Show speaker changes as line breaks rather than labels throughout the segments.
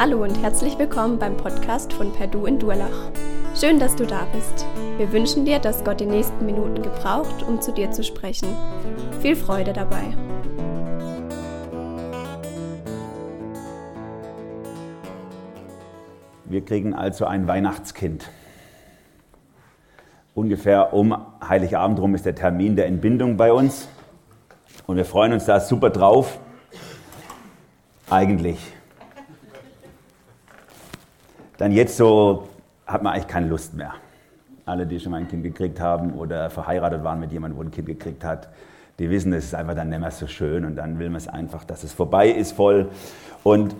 Hallo und herzlich willkommen beim Podcast von Perdu in Durlach. Schön, dass du da bist. Wir wünschen dir, dass Gott die nächsten Minuten gebraucht, um zu dir zu sprechen. Viel Freude dabei.
Wir kriegen also ein Weihnachtskind. Ungefähr um Heiligabend rum ist der Termin der Entbindung bei uns. Und wir freuen uns da super drauf. Eigentlich. Dann jetzt so hat man eigentlich keine Lust mehr. Alle, die schon mal ein Kind gekriegt haben oder verheiratet waren mit jemandem, wo ein Kind gekriegt hat, die wissen, es ist einfach dann nicht mehr so schön und dann will man es einfach, dass es vorbei ist voll. Und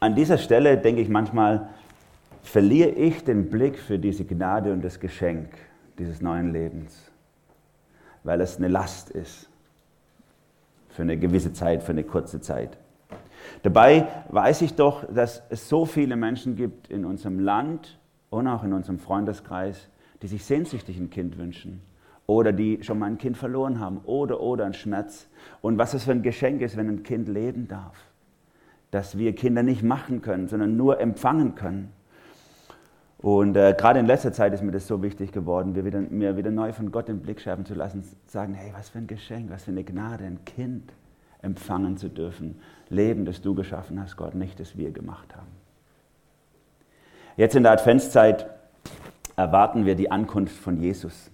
an dieser Stelle denke ich manchmal, verliere ich den Blick für diese Gnade und das Geschenk dieses neuen Lebens, weil es eine Last ist für eine gewisse Zeit, für eine kurze Zeit. Dabei weiß ich doch, dass es so viele Menschen gibt in unserem Land und auch in unserem Freundeskreis, die sich sehnsüchtig ein Kind wünschen oder die schon mal ein Kind verloren haben oder oder ein Schmerz. Und was es für ein Geschenk ist, wenn ein Kind leben darf. Dass wir Kinder nicht machen können, sondern nur empfangen können. Und äh, gerade in letzter Zeit ist mir das so wichtig geworden, mir wieder, mir wieder neu von Gott den Blick schärfen zu lassen, sagen, hey, was für ein Geschenk, was für eine Gnade, ein Kind empfangen zu dürfen. Leben, das du geschaffen hast, Gott, nicht das wir gemacht haben. Jetzt in der Adventszeit erwarten wir die Ankunft von Jesus.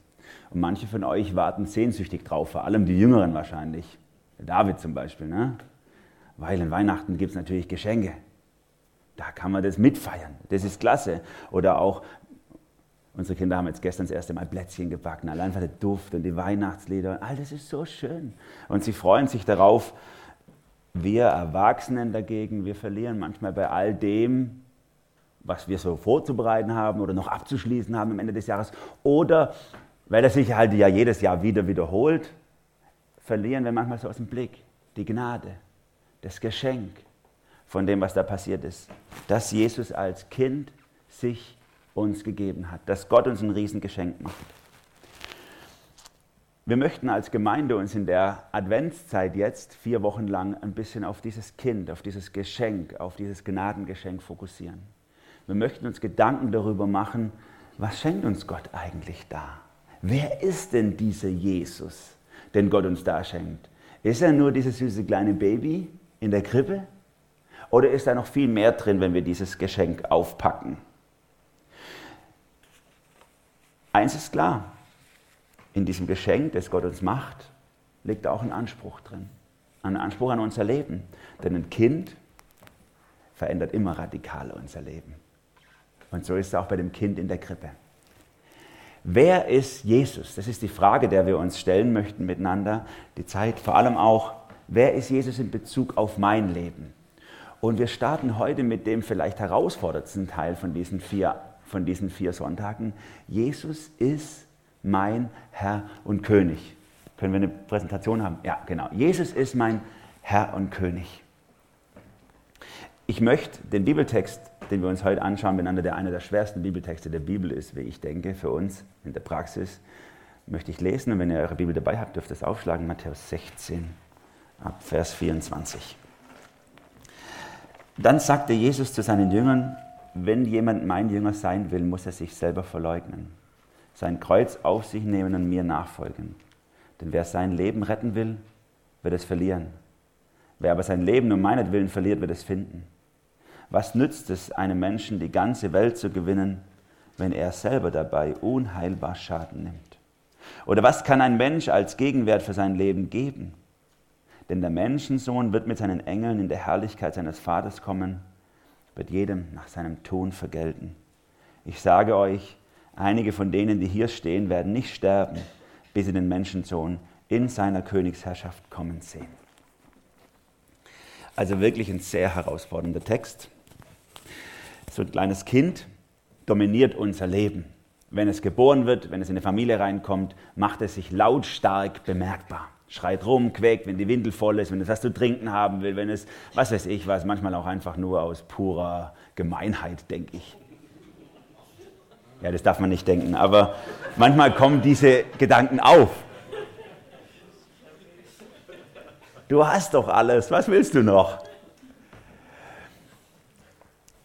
Und manche von euch warten sehnsüchtig drauf, vor allem die Jüngeren wahrscheinlich. David zum Beispiel, ne? Weil in Weihnachten gibt es natürlich Geschenke. Da kann man das mitfeiern. Das ist klasse. Oder auch, unsere Kinder haben jetzt gestern das erste Mal Plätzchen gebacken. Allein für der Duft und die Weihnachtslieder. All das ist so schön. Und sie freuen sich darauf. Wir Erwachsenen dagegen, wir verlieren manchmal bei all dem, was wir so vorzubereiten haben oder noch abzuschließen haben am Ende des Jahres. Oder, weil das sich halt ja jedes Jahr wieder wiederholt, verlieren wir manchmal so aus dem Blick die Gnade, das Geschenk von dem, was da passiert ist. Dass Jesus als Kind sich uns gegeben hat, dass Gott uns ein Riesengeschenk macht. Wir möchten als Gemeinde uns in der Adventszeit jetzt vier Wochen lang ein bisschen auf dieses Kind, auf dieses Geschenk, auf dieses Gnadengeschenk fokussieren. Wir möchten uns Gedanken darüber machen, was schenkt uns Gott eigentlich da? Wer ist denn dieser Jesus, den Gott uns da schenkt? Ist er nur dieses süße kleine Baby in der Krippe? Oder ist da noch viel mehr drin, wenn wir dieses Geschenk aufpacken? Eins ist klar, in diesem Geschenk, das Gott uns macht, liegt auch ein Anspruch drin. Ein Anspruch an unser Leben. Denn ein Kind verändert immer radikal unser Leben. Und so ist es auch bei dem Kind in der Krippe. Wer ist Jesus? Das ist die Frage, der wir uns stellen möchten miteinander. Die Zeit vor allem auch, wer ist Jesus in Bezug auf mein Leben? Und wir starten heute mit dem vielleicht herausforderndsten Teil von diesen vier, von diesen vier Sonntagen. Jesus ist mein Herr und König. Können wir eine Präsentation haben? Ja, genau. Jesus ist mein Herr und König. Ich möchte den Bibeltext den wir uns heute anschauen, miteinander, der einer der schwersten Bibeltexte der Bibel ist, wie ich denke, für uns in der Praxis, möchte ich lesen. Und wenn ihr eure Bibel dabei habt, dürft ihr es aufschlagen, Matthäus 16, ab Vers 24. Dann sagte Jesus zu seinen Jüngern, wenn jemand mein Jünger sein will, muss er sich selber verleugnen, sein Kreuz auf sich nehmen und mir nachfolgen. Denn wer sein Leben retten will, wird es verlieren. Wer aber sein Leben um meinetwillen verliert, wird es finden. Was nützt es einem Menschen, die ganze Welt zu gewinnen, wenn er selber dabei unheilbar Schaden nimmt? Oder was kann ein Mensch als Gegenwert für sein Leben geben? Denn der Menschensohn wird mit seinen Engeln in der Herrlichkeit seines Vaters kommen, wird jedem nach seinem Tun vergelten. Ich sage euch, einige von denen, die hier stehen, werden nicht sterben, bis sie den Menschensohn in seiner Königsherrschaft kommen sehen. Also wirklich ein sehr herausfordernder Text so ein kleines Kind dominiert unser Leben. Wenn es geboren wird, wenn es in eine Familie reinkommt, macht es sich lautstark bemerkbar. Schreit rum, quäkt, wenn die Windel voll ist, wenn es was zu trinken haben will, wenn es, was weiß ich was, manchmal auch einfach nur aus purer Gemeinheit, denke ich. Ja, das darf man nicht denken, aber manchmal kommen diese Gedanken auf. Du hast doch alles, was willst du noch?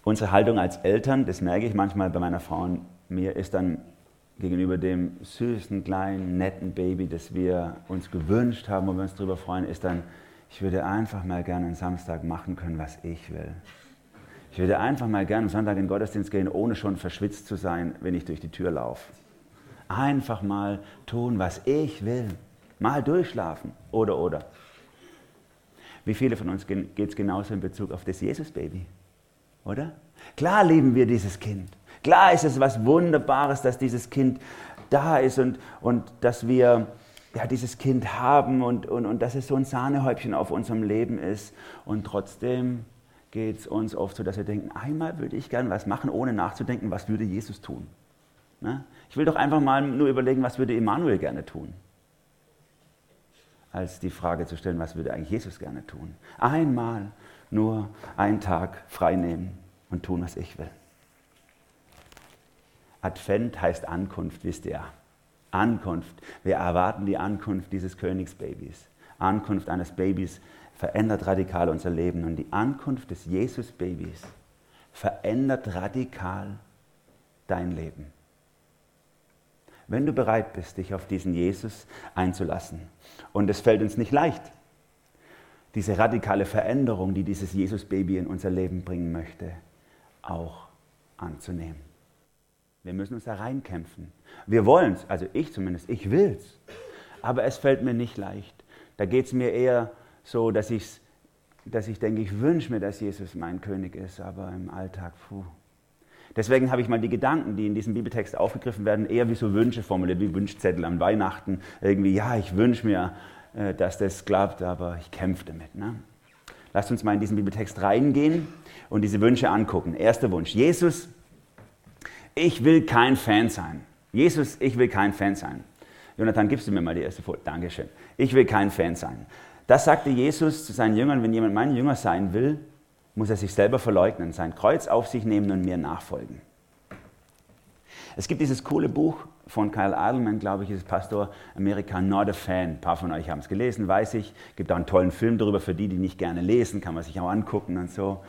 unsere Haltung als Eltern, das merke ich manchmal bei meiner Frau und mir, ist dann gegenüber dem süßen, kleinen, netten Baby, das wir uns gewünscht haben, wo wir uns darüber freuen, ist dann, ich würde einfach mal gerne einen Samstag machen können, was ich will. Ich würde einfach mal gerne am Sonntag in den Gottesdienst gehen, ohne schon verschwitzt zu sein, wenn ich durch die Tür laufe. Einfach mal tun, was ich will. Mal durchschlafen. Oder, oder. Wie viele von uns geht es genauso in Bezug auf das Jesus-Baby? Oder? Klar lieben wir dieses Kind. Klar ist es was Wunderbares, dass dieses Kind da ist und, und dass wir ja, dieses Kind haben und, und, und dass es so ein Sahnehäubchen auf unserem Leben ist. Und trotzdem geht es uns oft so, dass wir denken, einmal würde ich gerne was machen, ohne nachzudenken, was würde Jesus tun. Ne? Ich will doch einfach mal nur überlegen, was würde Emanuel gerne tun. Als die Frage zu stellen, was würde eigentlich Jesus gerne tun. Einmal nur einen Tag frei nehmen und tun, was ich will. Advent heißt Ankunft, wisst ihr. Ankunft. Wir erwarten die Ankunft dieses Königsbabys. Ankunft eines Babys verändert radikal unser Leben. Und die Ankunft des Jesus-Babys verändert radikal dein Leben. Wenn du bereit bist, dich auf diesen Jesus einzulassen. Und es fällt uns nicht leicht, diese radikale Veränderung, die dieses Jesus-Baby in unser Leben bringen möchte, auch anzunehmen. Wir müssen uns da reinkämpfen. Wir wollen es, also ich zumindest, ich will es. Aber es fällt mir nicht leicht. Da geht es mir eher so, dass, ich's, dass ich denke, ich wünsche mir, dass Jesus mein König ist, aber im Alltag, puh. Deswegen habe ich mal die Gedanken, die in diesem Bibeltext aufgegriffen werden, eher wie so Wünsche formuliert, wie Wunschzettel an Weihnachten. Irgendwie, ja, ich wünsche mir, äh, dass das klappt, aber ich kämpfe damit. Ne? Lasst uns mal in diesen Bibeltext reingehen und diese Wünsche angucken. Erster Wunsch. Jesus, ich will kein Fan sein. Jesus, ich will kein Fan sein. Jonathan, gibst du mir mal die erste Folie? Dankeschön. Ich will kein Fan sein. Das sagte Jesus zu seinen Jüngern, wenn jemand mein Jünger sein will, muss er sich selber verleugnen, sein Kreuz auf sich nehmen und mir nachfolgen. Es gibt dieses coole Buch von Kyle Adelman, glaube ich, ist Pastor America Not a Fan. Ein paar von euch haben es gelesen, weiß ich. Gibt auch einen tollen Film darüber, für die, die nicht gerne lesen, kann man sich auch angucken und so.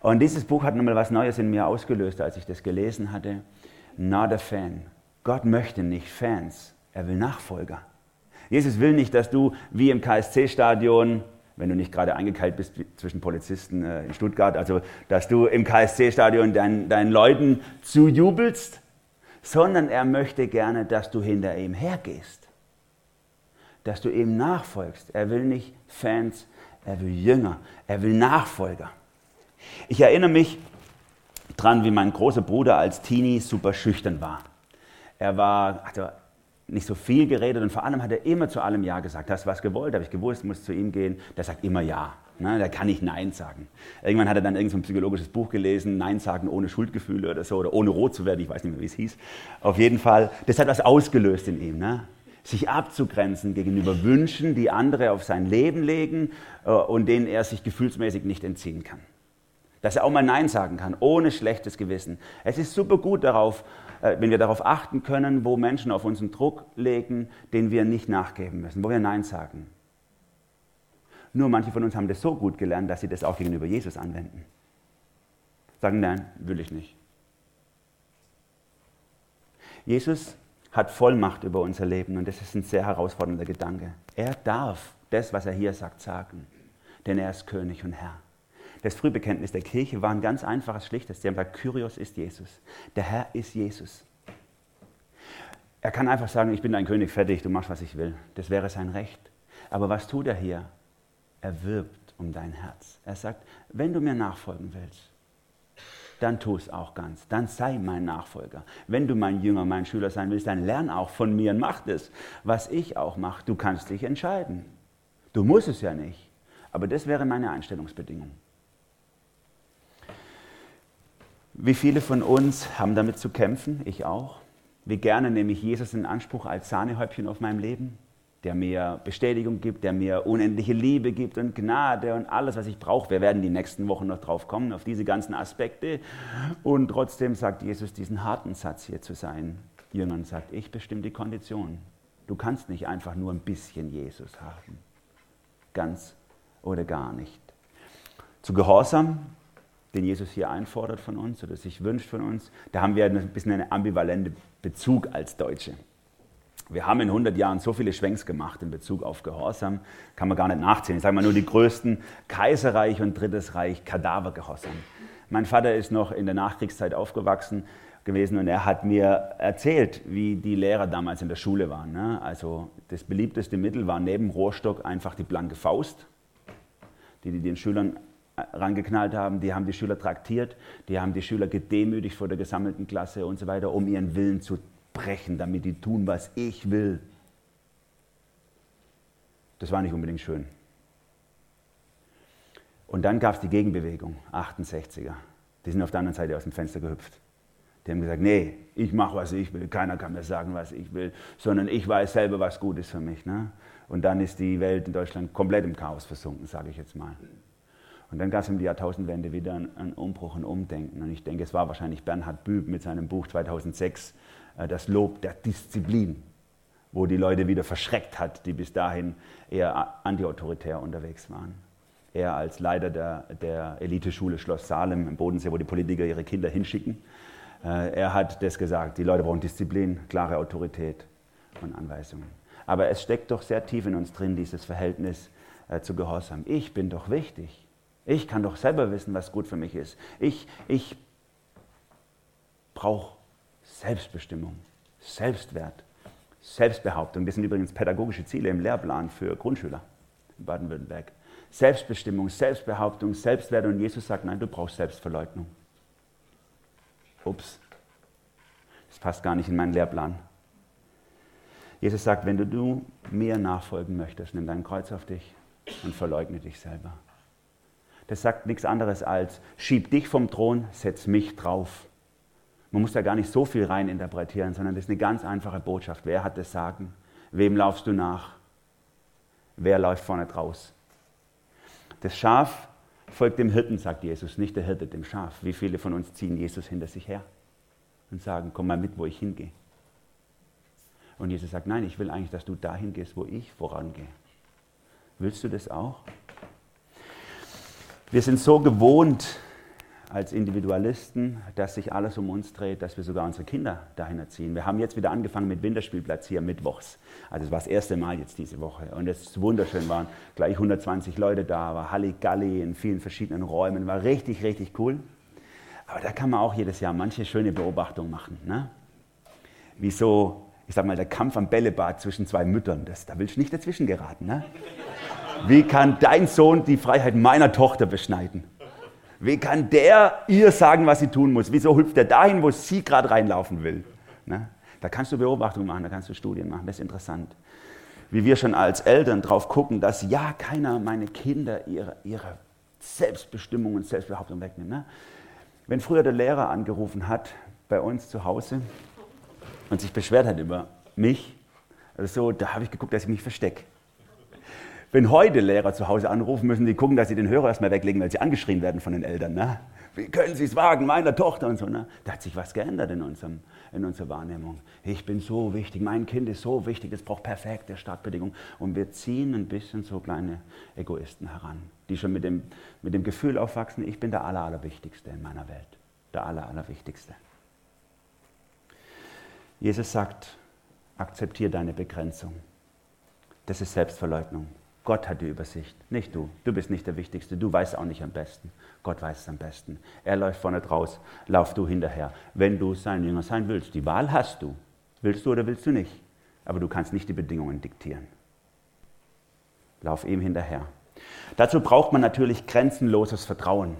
Und dieses Buch hat nochmal was Neues in mir ausgelöst, als ich das gelesen hatte. Not a fan. Gott möchte nicht Fans, er will Nachfolger. Jesus will nicht, dass du wie im KSC-Stadion, wenn du nicht gerade eingekeilt bist zwischen Polizisten äh, in Stuttgart, also dass du im KSC-Stadion deinen, deinen Leuten zujubelst, sondern er möchte gerne, dass du hinter ihm hergehst, dass du ihm nachfolgst. Er will nicht Fans, er will Jünger, er will Nachfolger. Ich erinnere mich dran, wie mein großer Bruder als Teenie super schüchtern war. Er war, hat nicht so viel geredet und vor allem hat er immer zu allem Ja gesagt. Hast du was gewollt? Habe ich gewusst, muss zu ihm gehen. Der sagt immer Ja. Ne? Der kann nicht Nein sagen. Irgendwann hat er dann irgendein so psychologisches Buch gelesen, Nein sagen ohne Schuldgefühle oder so, oder ohne rot zu werden, ich weiß nicht mehr, wie es hieß. Auf jeden Fall, das hat was ausgelöst in ihm. Ne? Sich abzugrenzen gegenüber Wünschen, die andere auf sein Leben legen äh, und denen er sich gefühlsmäßig nicht entziehen kann. Dass er auch mal Nein sagen kann, ohne schlechtes Gewissen. Es ist super gut darauf, äh, wenn wir darauf achten können, wo Menschen auf uns einen Druck legen, den wir nicht nachgeben müssen, wo wir Nein sagen. Nur manche von uns haben das so gut gelernt, dass sie das auch gegenüber Jesus anwenden. Sagen, nein, will ich nicht. Jesus hat Vollmacht über unser Leben und das ist ein sehr herausfordernder Gedanke. Er darf das, was er hier sagt, sagen, denn er ist König und Herr. Das Frühbekenntnis der Kirche war ein ganz einfaches, schlichtes. Sie haben gesagt, Kyrios ist Jesus. Der Herr ist Jesus. Er kann einfach sagen, ich bin dein König, fertig, du machst, was ich will. Das wäre sein Recht. Aber was tut er hier? Er wirbt um dein Herz. Er sagt, wenn du mir nachfolgen willst, dann tu es auch ganz. Dann sei mein Nachfolger. Wenn du mein Jünger, mein Schüler sein willst, dann lern auch von mir und mach das, was ich auch mache. Du kannst dich entscheiden. Du musst es ja nicht. Aber das wäre meine Einstellungsbedingung. Wie viele von uns haben damit zu kämpfen? Ich auch. Wie gerne nehme ich Jesus in Anspruch als Sahnehäubchen auf meinem Leben, der mir Bestätigung gibt, der mir unendliche Liebe gibt und Gnade und alles, was ich brauche. Wir werden die nächsten Wochen noch drauf kommen, auf diese ganzen Aspekte. Und trotzdem sagt Jesus diesen harten Satz hier zu seinen Jüngern, sagt, ich bestimme die Kondition. Du kannst nicht einfach nur ein bisschen Jesus haben. Ganz oder gar nicht. Zu Gehorsam den Jesus hier einfordert von uns oder sich wünscht von uns, da haben wir ein bisschen einen ambivalenten Bezug als Deutsche. Wir haben in 100 Jahren so viele Schwenks gemacht in Bezug auf Gehorsam, kann man gar nicht nachzählen. Ich sage mal nur die größten, Kaiserreich und Drittes Reich, Kadavergehorsam. Mein Vater ist noch in der Nachkriegszeit aufgewachsen gewesen und er hat mir erzählt, wie die Lehrer damals in der Schule waren. Ne? Also das beliebteste Mittel war neben Rohrstock einfach die blanke Faust, die die den Schülern rangeknallt haben, die haben die Schüler traktiert, die haben die Schüler gedemütigt vor der gesammelten Klasse und so weiter, um ihren Willen zu brechen, damit die tun, was ich will. Das war nicht unbedingt schön. Und dann gab es die Gegenbewegung, 68er. Die sind auf der anderen Seite aus dem Fenster gehüpft. Die haben gesagt, nee, ich mache, was ich will, keiner kann mir sagen, was ich will, sondern ich weiß selber, was gut ist für mich. Ne? Und dann ist die Welt in Deutschland komplett im Chaos versunken, sage ich jetzt mal. Und dann gab es um die Jahrtausendwende wieder einen Umbruch, ein Umdenken. Und ich denke, es war wahrscheinlich Bernhard Büb mit seinem Buch 2006, äh, Das Lob der Disziplin, wo die Leute wieder verschreckt hat, die bis dahin eher antiautoritär unterwegs waren. Er als Leiter der, der Eliteschule Schloss Salem im Bodensee, wo die Politiker ihre Kinder hinschicken. Äh, er hat das gesagt, die Leute brauchen Disziplin, klare Autorität und Anweisungen. Aber es steckt doch sehr tief in uns drin, dieses Verhältnis äh, zu Gehorsam. Ich bin doch wichtig. Ich kann doch selber wissen, was gut für mich ist. Ich, ich brauche Selbstbestimmung, Selbstwert, Selbstbehauptung. Das sind übrigens pädagogische Ziele im Lehrplan für Grundschüler in Baden-Württemberg. Selbstbestimmung, Selbstbehauptung, Selbstwert. Und Jesus sagt, nein, du brauchst Selbstverleugnung. Ups, das passt gar nicht in meinen Lehrplan. Jesus sagt, wenn du mir nachfolgen möchtest, nimm dein Kreuz auf dich und verleugne dich selber das sagt nichts anderes als, schieb dich vom Thron, setz mich drauf. Man muss da gar nicht so viel rein interpretieren, sondern das ist eine ganz einfache Botschaft. Wer hat das Sagen? Wem laufst du nach? Wer läuft vorne draus? Das Schaf folgt dem Hirten, sagt Jesus, nicht der Hirte dem Schaf. Wie viele von uns ziehen Jesus hinter sich her und sagen, komm mal mit, wo ich hingehe? Und Jesus sagt, nein, ich will eigentlich, dass du dahin gehst, wo ich vorangehe. Willst du das auch? Wir sind so gewohnt als Individualisten, dass sich alles um uns dreht, dass wir sogar unsere Kinder dahin erziehen. Wir haben jetzt wieder angefangen mit Winterspielplatz hier mittwochs. Also es war das erste Mal jetzt diese Woche. Und es ist wunderschön, waren gleich 120 Leute da, war Halligalli in vielen verschiedenen Räumen, war richtig, richtig cool. Aber da kann man auch jedes Jahr manche schöne Beobachtungen machen. Ne? Wie so, ich sag mal, der Kampf am Bällebad zwischen zwei Müttern. Das, da willst du nicht dazwischen geraten. Ne? Wie kann dein Sohn die Freiheit meiner Tochter beschneiden? Wie kann der ihr sagen, was sie tun muss? Wieso hüpft er dahin, wo sie gerade reinlaufen will? Ne? Da kannst du Beobachtungen machen, da kannst du Studien machen, das ist interessant. Wie wir schon als Eltern drauf gucken, dass ja keiner meine Kinder ihre, ihre Selbstbestimmung und Selbstbehauptung wegnimmt. Ne? Wenn früher der Lehrer angerufen hat bei uns zu Hause und sich beschwert hat über mich, also da habe ich geguckt, dass ich mich verstecke. Wenn heute Lehrer zu Hause anrufen, müssen sie gucken, dass sie den Hörer erstmal weglegen, weil sie angeschrien werden von den Eltern. Ne? Wie können Sie es wagen, meiner Tochter und so. Ne? Da hat sich was geändert in, unserem, in unserer Wahrnehmung. Ich bin so wichtig, mein Kind ist so wichtig, es braucht perfekte Startbedingungen. Und wir ziehen ein bisschen so kleine Egoisten heran, die schon mit dem, mit dem Gefühl aufwachsen, ich bin der Aller, Allerwichtigste in meiner Welt. Der Aller, Allerwichtigste. Jesus sagt, akzeptiere deine Begrenzung. Das ist Selbstverleugnung. Gott hat die Übersicht, nicht du. Du bist nicht der Wichtigste, du weißt auch nicht am besten. Gott weiß es am besten. Er läuft vorne draus, lauf du hinterher. Wenn du sein Jünger sein willst, die Wahl hast du. Willst du oder willst du nicht? Aber du kannst nicht die Bedingungen diktieren. Lauf ihm hinterher. Dazu braucht man natürlich grenzenloses Vertrauen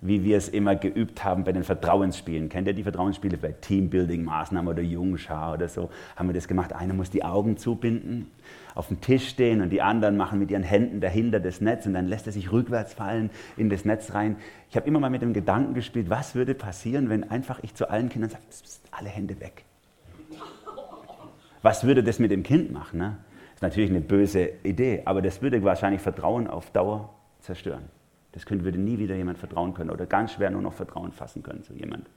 wie wir es immer geübt haben bei den Vertrauensspielen. Kennt ihr die Vertrauensspiele bei Teambuilding-Maßnahmen oder Jungschar oder so? Haben wir das gemacht. Einer muss die Augen zubinden, auf dem Tisch stehen und die anderen machen mit ihren Händen dahinter das Netz und dann lässt er sich rückwärts fallen in das Netz rein. Ich habe immer mal mit dem Gedanken gespielt, was würde passieren, wenn einfach ich zu allen Kindern sage, alle Hände weg. Was würde das mit dem Kind machen? Ne? Das ist natürlich eine böse Idee, aber das würde wahrscheinlich Vertrauen auf Dauer zerstören. Das könnte, würde nie wieder jemand vertrauen können oder ganz schwer nur noch Vertrauen fassen können zu jemand.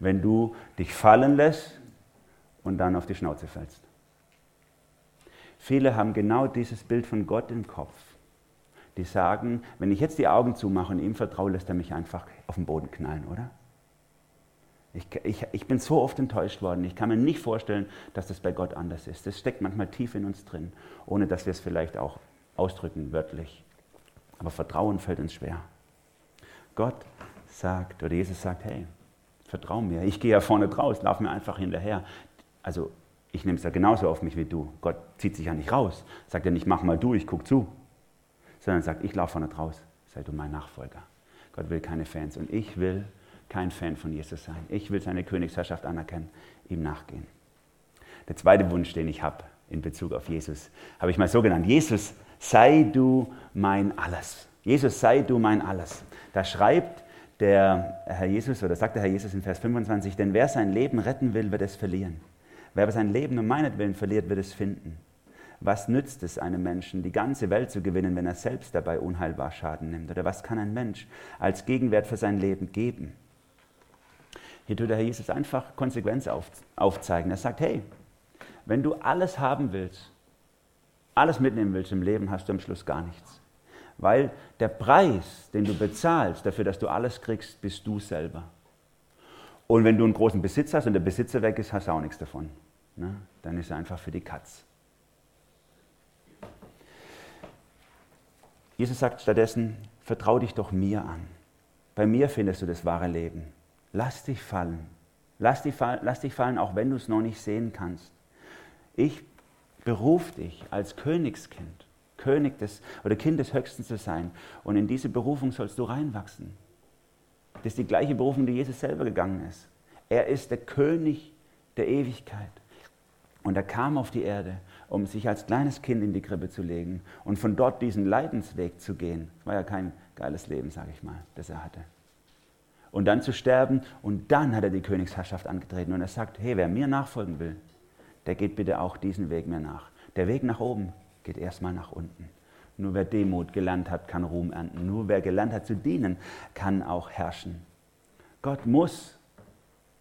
Wenn du dich fallen lässt und dann auf die Schnauze fällst. Viele haben genau dieses Bild von Gott im Kopf. die sagen, wenn ich jetzt die Augen zumache und ihm vertraue, lässt er mich einfach auf den Boden knallen, oder? Ich, ich, ich, bin so oft enttäuscht worden. Ich kann mir nicht vorstellen, dass das bei Gott anders ist. Das steckt manchmal tief in uns drin, ohne dass wir es vielleicht auch ausdrücken, wörtlich. Aber Vertrauen fällt uns schwer. Gott sagt, oder Jesus sagt, hey, vertrau mir. Ich gehe ja vorne draus, lauf mir einfach hinterher. Also ich nehme es ja genauso auf mich wie du. Gott zieht sich ja nicht raus. Sagt ja nicht, mach mal du, ich guck zu. Sondern sagt, ich laufe vorne draus, sei du mein Nachfolger. Gott will keine Fans und ich will kein Fan von Jesus sein. Ich will seine Königsherrschaft anerkennen, ihm nachgehen. Der zweite Wunsch, den ich habe in Bezug auf Jesus, habe ich mal so genannt. Jesus, sei du mein Alles. Jesus, sei du mein Alles. Da schreibt der Herr Jesus, oder sagt der Herr Jesus in Vers 25, denn wer sein Leben retten will, wird es verlieren. Wer aber sein Leben um meinetwillen verliert, wird es finden. Was nützt es einem Menschen, die ganze Welt zu gewinnen, wenn er selbst dabei unheilbar Schaden nimmt? Oder was kann ein Mensch als Gegenwert für sein Leben geben? Hier tut der Herr Jesus einfach Konsequenz aufzeigen. Er sagt, hey, wenn du alles haben willst, alles mitnehmen willst im Leben, hast du am Schluss gar nichts. Weil der Preis, den du bezahlst dafür, dass du alles kriegst, bist du selber. Und wenn du einen großen Besitz hast und der Besitzer weg ist, hast du auch nichts davon. Ne? Dann ist er einfach für die Katz. Jesus sagt stattdessen, vertrau dich doch mir an. Bei mir findest du das wahre Leben. Lass dich fallen. Lass dich, fallen, auch wenn du es noch nicht sehen kannst. Ich beruf dich als Königskind, König des oder Kind des Höchsten zu sein. Und in diese Berufung sollst du reinwachsen. Das ist die gleiche Berufung, die Jesus selber gegangen ist. Er ist der König der Ewigkeit. Und er kam auf die Erde, um sich als kleines Kind in die Krippe zu legen und von dort diesen Leidensweg zu gehen. War ja kein geiles Leben, sage ich mal, das er hatte. Und dann zu sterben und dann hat er die Königsherrschaft angetreten und er sagt, hey, wer mir nachfolgen will, der geht bitte auch diesen Weg mir nach. Der Weg nach oben geht erstmal nach unten. Nur wer Demut gelernt hat, kann Ruhm ernten. Nur wer gelernt hat zu dienen, kann auch herrschen. Gott muss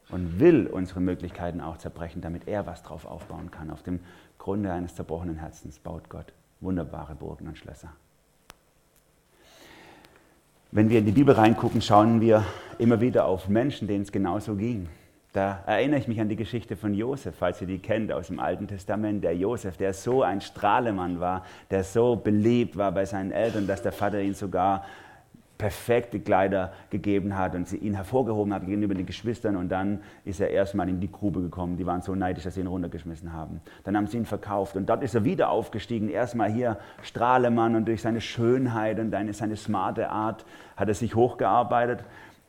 und will unsere Möglichkeiten auch zerbrechen, damit er was drauf aufbauen kann. Auf dem Grunde eines zerbrochenen Herzens baut Gott wunderbare Burgen und Schlösser. Wenn wir in die Bibel reingucken, schauen wir immer wieder auf Menschen, denen es genauso ging. Da erinnere ich mich an die Geschichte von Josef, falls ihr die kennt aus dem Alten Testament. Der Josef, der so ein Strahlemann war, der so beliebt war bei seinen Eltern, dass der Vater ihn sogar perfekte Kleider gegeben hat und sie ihn hervorgehoben hat gegenüber den Geschwistern und dann ist er erstmal in die Grube gekommen. Die waren so neidisch, dass sie ihn runtergeschmissen haben. Dann haben sie ihn verkauft und dort ist er wieder aufgestiegen. Erstmal hier Strahlemann und durch seine Schönheit und seine smarte Art hat er sich hochgearbeitet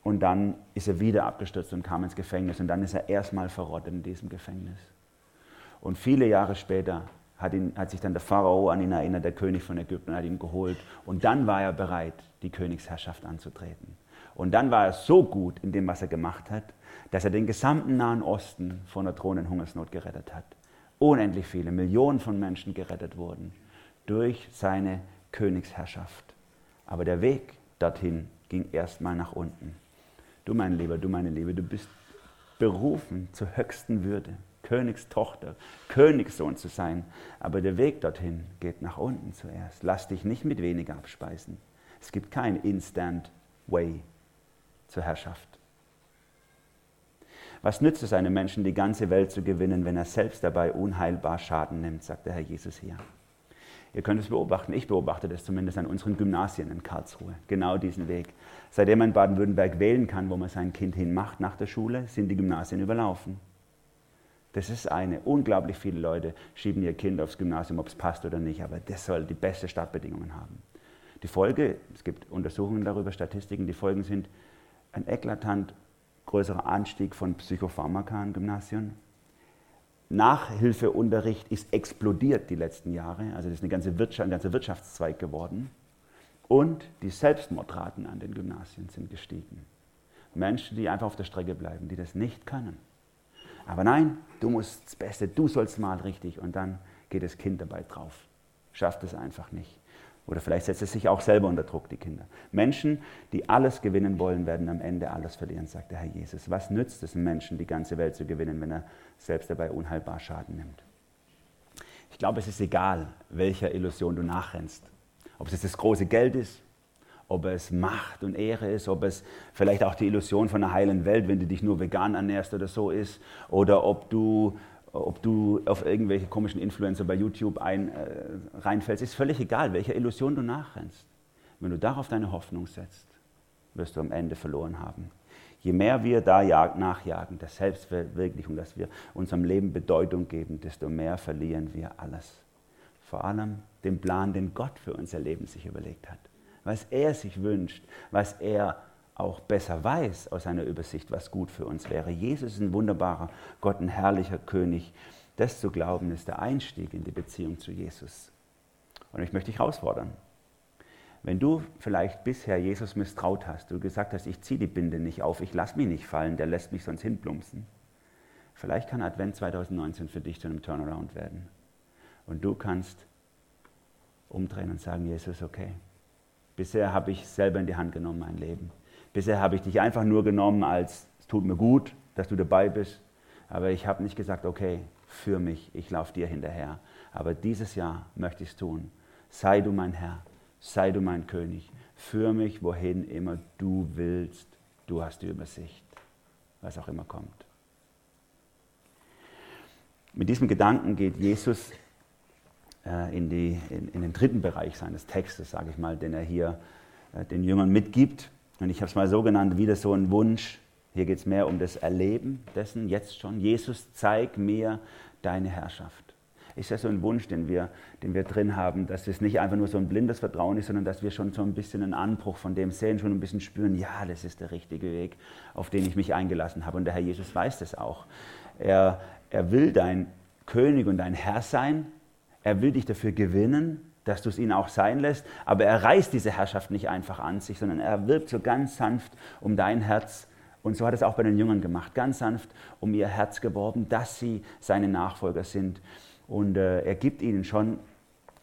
und dann ist er wieder abgestürzt und kam ins Gefängnis. Und dann ist er erstmal verrottet in diesem Gefängnis. Und viele Jahre später hat, ihn, hat sich dann der Pharao an ihn erinnert, der König von Ägypten, hat ihn geholt. Und dann war er bereit, die Königsherrschaft anzutreten. Und dann war er so gut in dem, was er gemacht hat, dass er den gesamten Nahen Osten von der drohenden Hungersnot gerettet hat. Unendlich viele, Millionen von Menschen gerettet wurden durch seine Königsherrschaft. Aber der Weg dorthin ging erstmal nach unten. Du, mein Lieber, du, meine Liebe, du bist berufen zur höchsten Würde, Königstochter, Königssohn zu sein. Aber der Weg dorthin geht nach unten zuerst. Lass dich nicht mit weniger abspeisen. Es gibt kein Instant Way zur Herrschaft. Was nützt es einem Menschen, die ganze Welt zu gewinnen, wenn er selbst dabei unheilbar Schaden nimmt, sagt der Herr Jesus hier. Ihr könnt es beobachten, ich beobachte das zumindest an unseren Gymnasien in Karlsruhe, genau diesen Weg. Seitdem man in Baden-Württemberg wählen kann, wo man sein Kind hinmacht nach der Schule, sind die Gymnasien überlaufen. Das ist eine. Unglaublich viele Leute schieben ihr Kind aufs Gymnasium, ob es passt oder nicht, aber das soll die beste Startbedingungen haben. Die Folge, es gibt Untersuchungen darüber, Statistiken, die Folgen sind ein eklatant größerer Anstieg von Psychopharmaka in Gymnasien, Nachhilfeunterricht ist explodiert die letzten Jahre. Also das ist eine ganze Wirtschaft, ein ganzer Wirtschaftszweig geworden. Und die Selbstmordraten an den Gymnasien sind gestiegen. Menschen, die einfach auf der Strecke bleiben, die das nicht können. Aber nein, du musst das Beste, du sollst mal richtig und dann geht das Kind dabei drauf. Schafft es einfach nicht. Oder vielleicht setzt es sich auch selber unter Druck, die Kinder. Menschen, die alles gewinnen wollen, werden am Ende alles verlieren, sagt der Herr Jesus. Was nützt es einem Menschen, die ganze Welt zu gewinnen, wenn er selbst dabei unheilbar Schaden nimmt? Ich glaube, es ist egal, welcher Illusion du nachrennst. Ob es das große Geld ist, ob es Macht und Ehre ist, ob es vielleicht auch die Illusion von einer heilen Welt, wenn du dich nur vegan ernährst oder so ist, oder ob du, ob du auf irgendwelche komischen Influencer bei YouTube ein, äh, reinfällst, ist völlig egal, welcher Illusion du nachrennst. Wenn du darauf deine Hoffnung setzt, wirst du am Ende verloren haben. Je mehr wir da nachjagen, der Selbstverwirklichung, dass wir unserem Leben Bedeutung geben, desto mehr verlieren wir alles. Vor allem den Plan, den Gott für unser Leben sich überlegt hat. Was er sich wünscht, was er auch besser weiß aus seiner Übersicht, was gut für uns wäre. Jesus ist ein wunderbarer Gott, ein herrlicher König. Das zu glauben ist der Einstieg in die Beziehung zu Jesus. Und ich möchte dich herausfordern. Wenn du vielleicht bisher Jesus misstraut hast, du gesagt hast, ich ziehe die Binde nicht auf, ich lasse mich nicht fallen, der lässt mich sonst hinplumpsen. Vielleicht kann Advent 2019 für dich zu einem Turnaround werden. Und du kannst umdrehen und sagen, Jesus, okay. Bisher habe ich selber in die Hand genommen, mein Leben. Bisher habe ich dich einfach nur genommen als, es tut mir gut, dass du dabei bist. Aber ich habe nicht gesagt, okay, für mich, ich laufe dir hinterher. Aber dieses Jahr möchte ich es tun. Sei du mein Herr sei du mein König, führ mich, wohin immer du willst, du hast die Übersicht, was auch immer kommt. Mit diesem Gedanken geht Jesus in, die, in, in, den dritten Bereich seines Textes, sage ich mal, den er hier äh, den Jüngern mitgibt. Und ich habe es mal so genannt, wieder so ein Wunsch. Hier geht es mehr um das Erleben dessen, jetzt schon. Jesus, zeig mir deine Herrschaft ist ja so ein Wunsch, den wir, den wir drin haben, dass es nicht einfach nur so ein blindes Vertrauen ist, sondern dass wir schon so ein bisschen einen Anbruch von dem sehen, schon ein bisschen spüren, ja, das ist der richtige Weg, auf den ich mich eingelassen habe. Und der Herr Jesus weiß das auch. Er, er will dein König und dein Herr sein. Er will dich dafür gewinnen, dass du es ihn auch sein lässt. Aber er reißt diese Herrschaft nicht einfach an sich, sondern er wirbt so ganz sanft um dein Herz. Und so hat es auch bei den Jüngern gemacht, ganz sanft um ihr Herz geworben, dass sie seine Nachfolger sind. Und äh, er gibt ihnen schon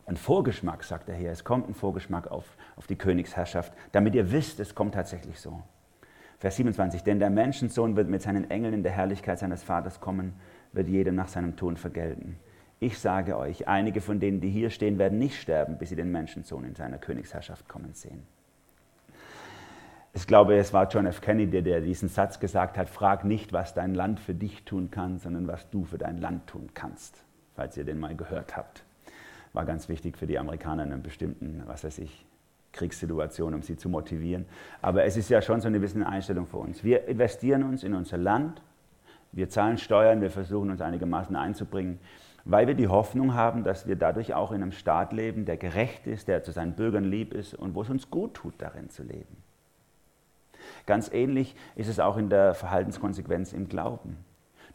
einen Vorgeschmack, sagt er hier. Es kommt ein Vorgeschmack auf, auf die Königsherrschaft, damit ihr wisst, es kommt tatsächlich so. Vers 27, denn der Menschensohn wird mit seinen Engeln in der Herrlichkeit seines Vaters kommen, wird jedem nach seinem Tun vergelten. Ich sage euch, einige von denen, die hier stehen, werden nicht sterben, bis sie den Menschensohn in seiner Königsherrschaft kommen sehen. Ich glaube, es war John F. Kennedy, der diesen Satz gesagt hat, frag nicht, was dein Land für dich tun kann, sondern was du für dein Land tun kannst falls ihr den mal gehört habt. War ganz wichtig für die Amerikaner in einer bestimmten, was weiß ich, Kriegssituation, um sie zu motivieren. Aber es ist ja schon so eine gewisse Einstellung für uns. Wir investieren uns in unser Land, wir zahlen Steuern, wir versuchen uns einigermaßen einzubringen, weil wir die Hoffnung haben, dass wir dadurch auch in einem Staat leben, der gerecht ist, der zu seinen Bürgern lieb ist und wo es uns gut tut, darin zu leben. Ganz ähnlich ist es auch in der Verhaltenskonsequenz im Glauben.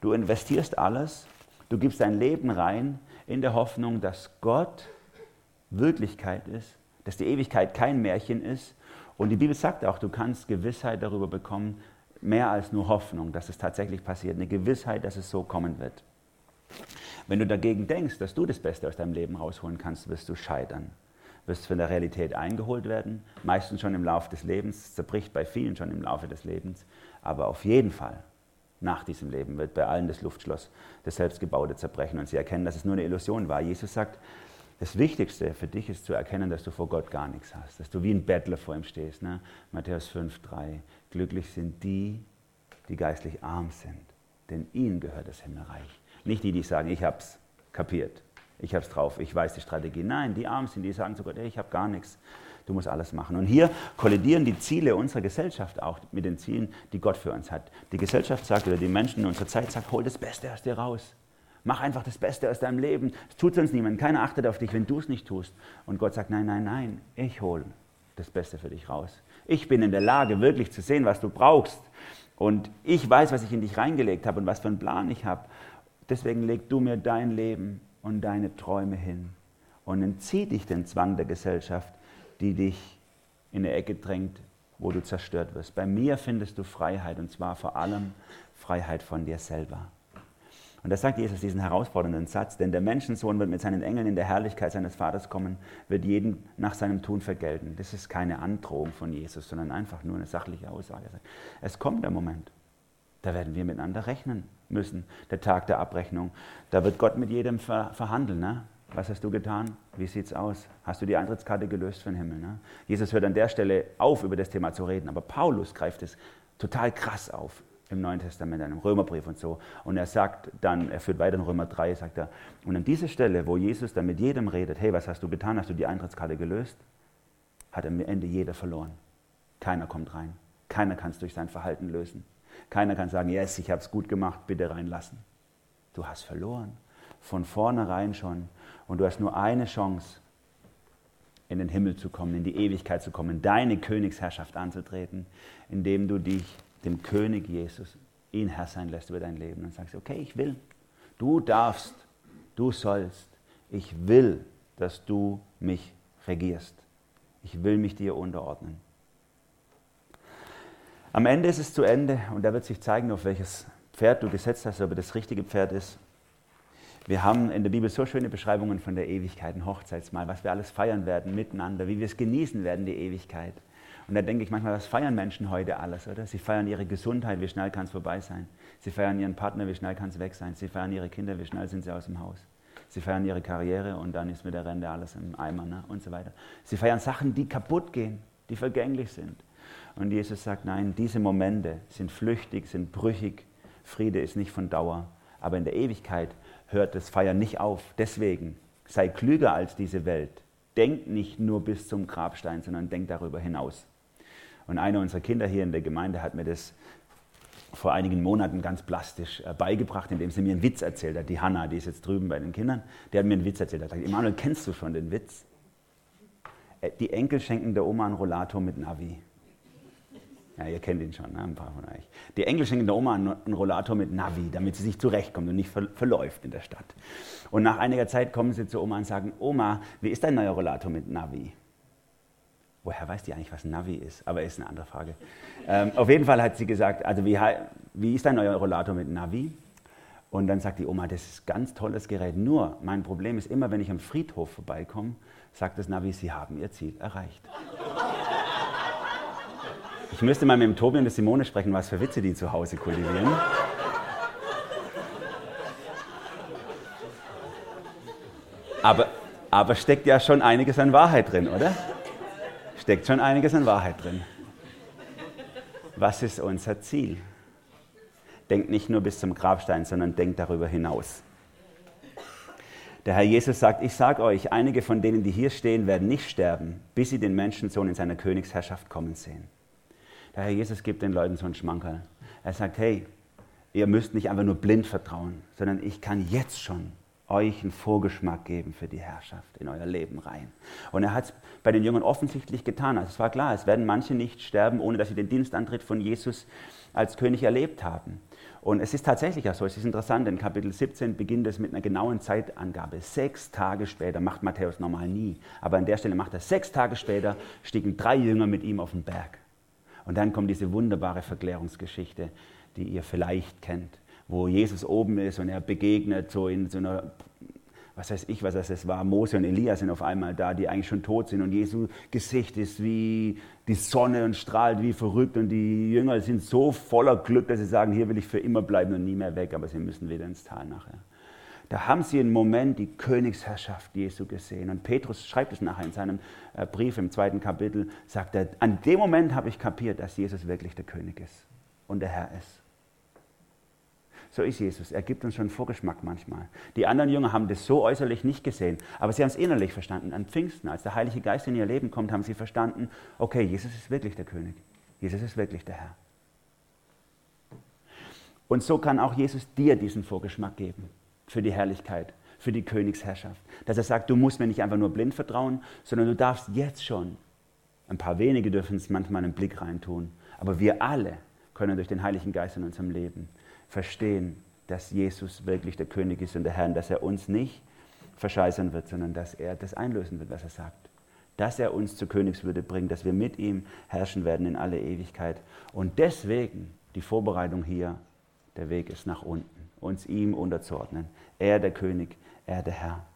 Du investierst alles, Du gibst dein Leben rein in der Hoffnung, dass Gott Wirklichkeit ist, dass die Ewigkeit kein Märchen ist. Und die Bibel sagt auch, du kannst Gewissheit darüber bekommen, mehr als nur Hoffnung, dass es tatsächlich passiert, eine Gewissheit, dass es so kommen wird. Wenn du dagegen denkst, dass du das Beste aus deinem Leben rausholen kannst, wirst du scheitern. Wirst von der Realität eingeholt werden, meistens schon im Laufe des Lebens, zerbricht bei vielen schon im Laufe des Lebens, aber auf jeden Fall nach diesem Leben wird bei allen das Luftschloss, das Selbstgebaute zerbrechen und sie erkennen, dass es nur eine Illusion war. Jesus sagt, das Wichtigste für dich ist zu erkennen, dass du vor Gott gar nichts hast, dass du wie ein Bettler vor ihm stehst. Ne? Matthäus 5, 3. Glücklich sind die, die geistlich arm sind, denn ihnen gehört das Himmelreich. Nicht die, die sagen, ich hab's kapiert, ich hab's drauf, ich weiß die Strategie. Nein, die arm sind, die sagen zu Gott, hey, ich habe gar nichts. Du musst alles machen. Und hier kollidieren die Ziele unserer Gesellschaft auch mit den Zielen, die Gott für uns hat. Die Gesellschaft sagt, oder die Menschen in unserer Zeit sagen, hol das Beste aus dir raus. Mach einfach das Beste aus deinem Leben. Es tut sonst niemand. Keiner achtet auf dich, wenn du es nicht tust. Und Gott sagt, nein, nein, nein, ich hole das Beste für dich raus. Ich bin in der Lage, wirklich zu sehen, was du brauchst. Und ich weiß, was ich in dich reingelegt habe und was für einen Plan ich habe. Deswegen leg du mir dein Leben und deine Träume hin. Und entzieh dich den Zwang der Gesellschaft, die dich in eine Ecke drängt, wo du zerstört wirst. Bei mir findest du Freiheit und zwar vor allem Freiheit von dir selber. Und da sagt Jesus diesen herausfordernden Satz, denn der Menschensohn wird mit seinen Engeln in der Herrlichkeit seines Vaters kommen, wird jeden nach seinem Tun vergelten. Das ist keine Androhung von Jesus, sondern einfach nur eine sachliche Aussage. Es kommt der Moment, da werden wir miteinander rechnen müssen, der Tag der Abrechnung. Da wird Gott mit jedem verhandeln. Ne? Was hast du getan? Wie sieht's aus? Hast du die Eintrittskarte gelöst für den Himmel? Ne? Jesus hört an der Stelle auf, über das Thema zu reden, aber Paulus greift es total krass auf im Neuen Testament, in einem Römerbrief und so. Und er sagt dann, er führt weiter in Römer 3, sagt er, und an dieser Stelle, wo Jesus dann mit jedem redet, hey, was hast du getan? Hast du die Eintrittskarte gelöst? Hat am Ende jeder verloren. Keiner kommt rein. Keiner kann es durch sein Verhalten lösen. Keiner kann sagen, yes, ich habe es gut gemacht, bitte reinlassen. Du hast verloren. Von vornherein schon. Und du hast nur eine Chance, in den Himmel zu kommen, in die Ewigkeit zu kommen, deine Königsherrschaft anzutreten, indem du dich dem König Jesus, ihn Herr sein lässt über dein Leben und sagst, okay, ich will, du darfst, du sollst, ich will, dass du mich regierst. Ich will mich dir unterordnen. Am Ende ist es zu Ende und da wird sich zeigen, auf welches Pferd du gesetzt hast, ob das richtige Pferd ist. Wir haben in der Bibel so schöne Beschreibungen von der Ewigkeit, ein Hochzeitsmahl, was wir alles feiern werden miteinander, wie wir es genießen werden, die Ewigkeit. Und da denke ich manchmal, was feiern Menschen heute alles, oder? Sie feiern ihre Gesundheit, wie schnell kann es vorbei sein? Sie feiern ihren Partner, wie schnell kann es weg sein? Sie feiern ihre Kinder, wie schnell sind sie aus dem Haus? Sie feiern ihre Karriere und dann ist mit der Rente alles im Eimer ne? und so weiter. Sie feiern Sachen, die kaputt gehen, die vergänglich sind. Und Jesus sagt, nein, diese Momente sind flüchtig, sind brüchig. Friede ist nicht von Dauer. Aber in der Ewigkeit hört das Feiern nicht auf. Deswegen sei klüger als diese Welt. Denk nicht nur bis zum Grabstein, sondern denk darüber hinaus. Und einer unserer Kinder hier in der Gemeinde hat mir das vor einigen Monaten ganz plastisch äh, beigebracht, indem sie mir einen Witz erzählt hat. Die Hanna, die ist jetzt drüben bei den Kindern, die hat mir einen Witz erzählt. Er hat gesagt, Emanuel, kennst du schon den Witz? Äh, die Enkel schenken der Oma einen Rollator mit Navi. Ja, ihr kennt ihn schon, ne? ein paar von euch. Die Enkel schenken der Oma einen Rollator mit Navi, damit sie sich zurechtkommt und nicht verläuft in der Stadt. Und nach einiger Zeit kommen sie zur Oma und sagen, Oma, wie ist dein neuer Rollator mit Navi? Woher weiß die eigentlich, was Navi ist? Aber ist eine andere Frage. Ähm, auf jeden Fall hat sie gesagt, also wie, wie ist dein neuer Rollator mit Navi? Und dann sagt die Oma, das ist ein ganz tolles Gerät. Nur, mein Problem ist immer, wenn ich am Friedhof vorbeikomme, sagt das Navi, Sie haben Ihr Ziel erreicht. Ich müsste mal mit dem Tobi und der Simone sprechen, was für Witze die zu Hause kultivieren. Aber, aber steckt ja schon einiges an Wahrheit drin, oder? Steckt schon einiges an Wahrheit drin. Was ist unser Ziel? Denkt nicht nur bis zum Grabstein, sondern denkt darüber hinaus. Der Herr Jesus sagt, ich sage euch, einige von denen, die hier stehen, werden nicht sterben, bis sie den Menschensohn in seiner Königsherrschaft kommen sehen. Der Herr Jesus gibt den Leuten so einen Schmankerl. Er sagt, hey, ihr müsst nicht einfach nur blind vertrauen, sondern ich kann jetzt schon euch einen Vorgeschmack geben für die Herrschaft in euer Leben rein. Und er hat es bei den Jüngern offensichtlich getan. Also es war klar, es werden manche nicht sterben, ohne dass sie den Dienstantritt von Jesus als König erlebt haben. Und es ist tatsächlich auch so, es ist interessant, in Kapitel 17 beginnt es mit einer genauen Zeitangabe. Sechs Tage später, macht Matthäus normal nie, aber an der Stelle macht er sechs Tage später, stiegen drei Jünger mit ihm auf den Berg. Und dann kommt diese wunderbare Verklärungsgeschichte, die ihr vielleicht kennt, wo Jesus oben ist und er begegnet so in so einer, was weiß ich, was das war, Mose und Elia sind auf einmal da, die eigentlich schon tot sind. Und Jesu Gesicht ist wie die Sonne und strahlt wie verrückt. Und die Jünger sind so voller Glück, dass sie sagen, hier will ich für immer bleiben und nie mehr weg, aber sie müssen wieder ins Tal nachher. Da haben sie einen Moment die Königsherrschaft Jesu gesehen. Und Petrus schreibt es nachher in seinem äh, Brief im zweiten Kapitel, sagt er, an dem Moment habe ich kapiert, dass Jesus wirklich der König ist und der Herr ist. So ist Jesus. Er gibt uns schon Vorgeschmack manchmal. Die anderen Jünger haben das so äußerlich nicht gesehen, aber sie haben es innerlich verstanden. An Pfingsten, als der Heilige Geist in ihr Leben kommt, haben sie verstanden, okay, Jesus ist wirklich der König. Jesus ist wirklich der Herr. Und so kann auch Jesus dir diesen Vorgeschmack geben für die Herrlichkeit, für die Königsherrschaft. Dass er sagt, du musst mir nicht einfach nur blind vertrauen, sondern du darfst jetzt schon, ein paar wenige dürfen es manchmal einen Blick reintun, aber wir alle können durch den Heiligen Geist in unserem Leben verstehen, dass Jesus wirklich der König ist und der Herr, dass er uns nicht verscheißern wird, sondern dass er das einlösen wird, was er sagt. Dass er uns zur Königswürde bringt, dass wir mit ihm herrschen werden in alle Ewigkeit. Und deswegen die Vorbereitung hier, der Weg ist nach unten uns ihm unterzuordnen. Er der König, er der Herr.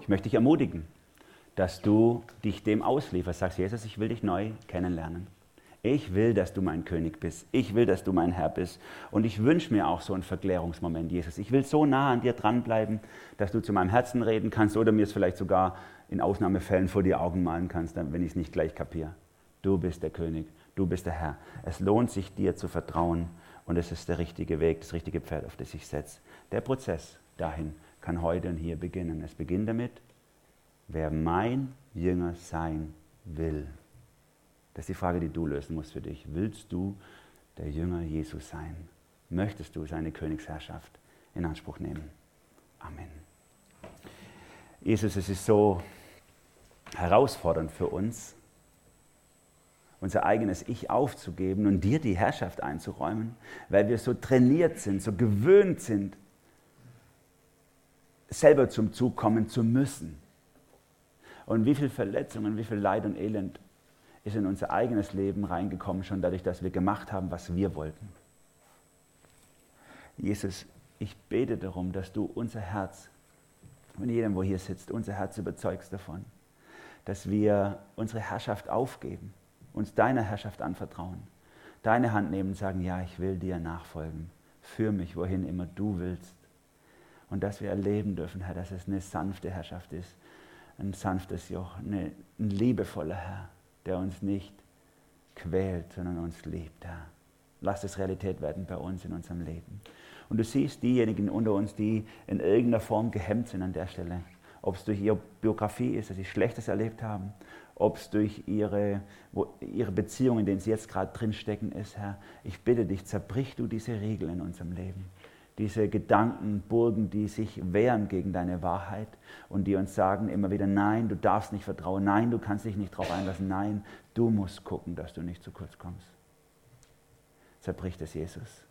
Ich möchte dich ermutigen, dass du dich dem auslieferst. Sagst, Jesus, ich will dich neu kennenlernen. Ich will, dass du mein König bist. Ich will, dass du mein Herr bist. Und ich wünsche mir auch so einen Verklärungsmoment, Jesus. Ich will so nah an dir dranbleiben, dass du zu meinem Herzen reden kannst oder mir es vielleicht sogar in Ausnahmefällen vor die Augen malen kannst, wenn ich es nicht gleich kapiere. Du bist der König, du bist der Herr. Es lohnt sich, dir zu vertrauen und es ist der richtige Weg, das richtige Pferd, auf das ich setze. Der Prozess dahin kann heute und hier beginnen. Es beginnt damit, wer mein Jünger sein will. Das ist die Frage, die du lösen musst für dich. Willst du der Jünger Jesus sein? Möchtest du seine Königsherrschaft in Anspruch nehmen? Amen. Jesus, es ist so herausfordernd für uns, unser eigenes Ich aufzugeben und dir die Herrschaft einzuräumen, weil wir so trainiert sind, so gewöhnt sind, selber zum Zug kommen zu müssen. Und wie viel Verletzungen, wie viel Leid und Elend ist in unser eigenes Leben reingekommen, schon dadurch, dass wir gemacht haben, was wir wollten. Jesus, ich bete darum, dass du unser Herz, und jedem, wo hier sitzt, unser Herz überzeugst davon, dass wir unsere Herrschaft aufgeben, uns deiner Herrschaft anvertrauen, deine Hand nehmen und sagen, ja, ich will dir nachfolgen, führ mich, wohin immer du willst. Und dass wir erleben dürfen, Herr, dass es eine sanfte Herrschaft ist, ein sanftes Joch, eine, ein liebevoller Herr, der uns nicht quält, sondern uns liebt, Herr. Lass es Realität werden bei uns in unserem Leben. Und du siehst diejenigen unter uns, die in irgendeiner Form gehemmt sind an der Stelle. Ob es durch ihre Biografie ist, dass sie Schlechtes erlebt haben, ob es durch ihre, wo, ihre Beziehung, in denen sie jetzt gerade drinstecken, ist, Herr. Ich bitte dich, zerbrich du diese Regel in unserem Leben diese Gedankenburgen, die sich wehren gegen deine Wahrheit und die uns sagen immer wieder, nein, du darfst nicht vertrauen, nein, du kannst dich nicht darauf einlassen, nein, du musst gucken, dass du nicht zu kurz kommst. Zerbricht es, Jesus,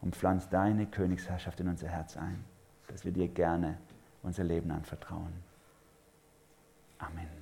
und pflanz deine Königsherrschaft in unser Herz ein, dass wir dir gerne unser Leben anvertrauen. Amen.